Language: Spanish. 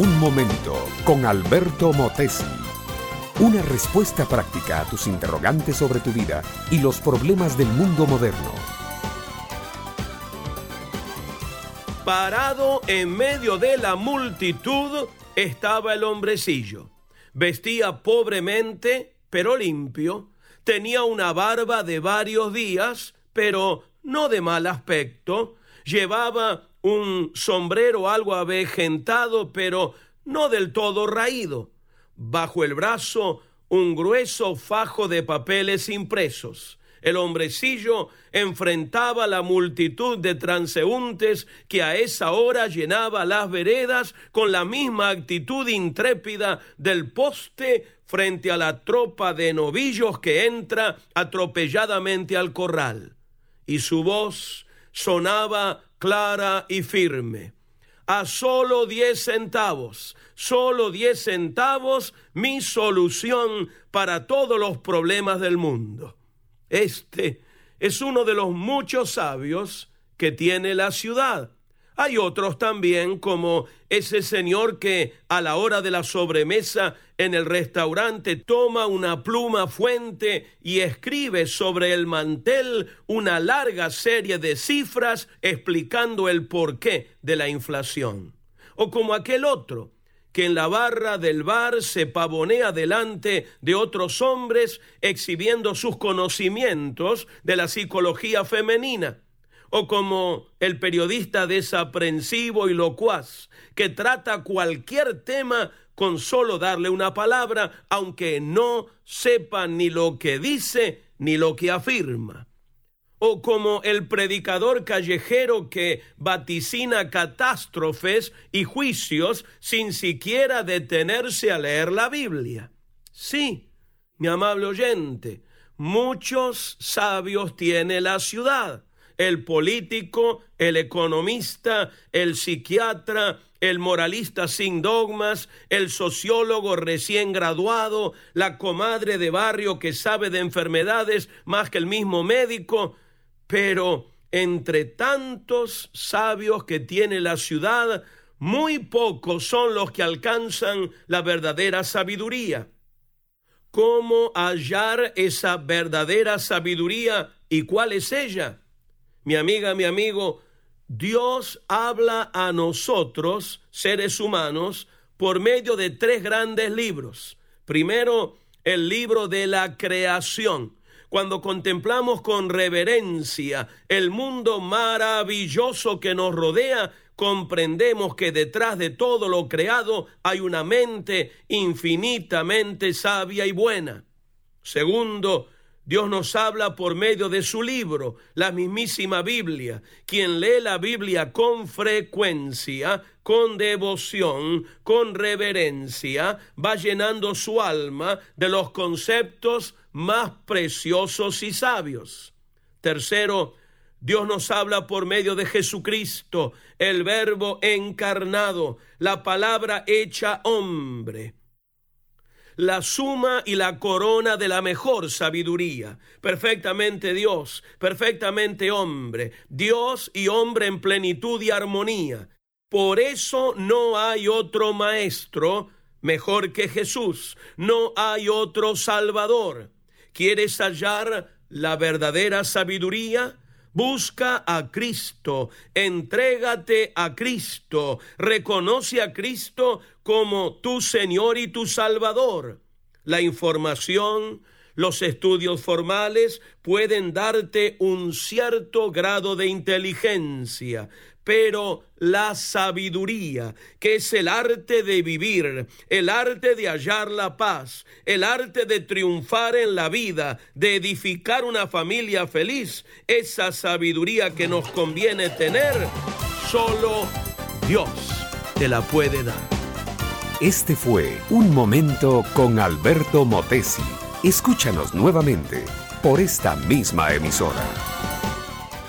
Un momento con Alberto Motesi. Una respuesta práctica a tus interrogantes sobre tu vida y los problemas del mundo moderno. Parado en medio de la multitud estaba el hombrecillo. Vestía pobremente, pero limpio. Tenía una barba de varios días, pero no de mal aspecto. Llevaba un sombrero algo avejentado, pero no del todo raído. Bajo el brazo un grueso fajo de papeles impresos. El hombrecillo enfrentaba la multitud de transeúntes que a esa hora llenaba las veredas con la misma actitud intrépida del poste frente a la tropa de novillos que entra atropelladamente al corral. Y su voz sonaba clara y firme. A solo diez centavos, solo diez centavos, mi solución para todos los problemas del mundo. Este es uno de los muchos sabios que tiene la ciudad. Hay otros también, como ese señor que a la hora de la sobremesa en el restaurante toma una pluma fuente y escribe sobre el mantel una larga serie de cifras explicando el porqué de la inflación. O como aquel otro que en la barra del bar se pavonea delante de otros hombres exhibiendo sus conocimientos de la psicología femenina o como el periodista desaprensivo y locuaz, que trata cualquier tema con solo darle una palabra, aunque no sepa ni lo que dice ni lo que afirma. O como el predicador callejero que vaticina catástrofes y juicios sin siquiera detenerse a leer la Biblia. Sí, mi amable oyente, muchos sabios tiene la ciudad el político, el economista, el psiquiatra, el moralista sin dogmas, el sociólogo recién graduado, la comadre de barrio que sabe de enfermedades más que el mismo médico, pero entre tantos sabios que tiene la ciudad, muy pocos son los que alcanzan la verdadera sabiduría. ¿Cómo hallar esa verdadera sabiduría y cuál es ella? Mi amiga, mi amigo, Dios habla a nosotros, seres humanos, por medio de tres grandes libros. Primero, el libro de la creación. Cuando contemplamos con reverencia el mundo maravilloso que nos rodea, comprendemos que detrás de todo lo creado hay una mente infinitamente sabia y buena. Segundo, Dios nos habla por medio de su libro, la mismísima Biblia. Quien lee la Biblia con frecuencia, con devoción, con reverencia, va llenando su alma de los conceptos más preciosos y sabios. Tercero, Dios nos habla por medio de Jesucristo, el Verbo encarnado, la palabra hecha hombre la suma y la corona de la mejor sabiduría. Perfectamente Dios, perfectamente hombre, Dios y hombre en plenitud y armonía. Por eso no hay otro maestro mejor que Jesús, no hay otro Salvador. ¿Quieres hallar la verdadera sabiduría? Busca a Cristo, entrégate a Cristo, reconoce a Cristo como tu Señor y tu Salvador. La información, los estudios formales pueden darte un cierto grado de inteligencia, pero la sabiduría, que es el arte de vivir, el arte de hallar la paz, el arte de triunfar en la vida, de edificar una familia feliz, esa sabiduría que nos conviene tener, solo Dios te la puede dar. Este fue Un Momento con Alberto Motesi. Escúchanos nuevamente por esta misma emisora.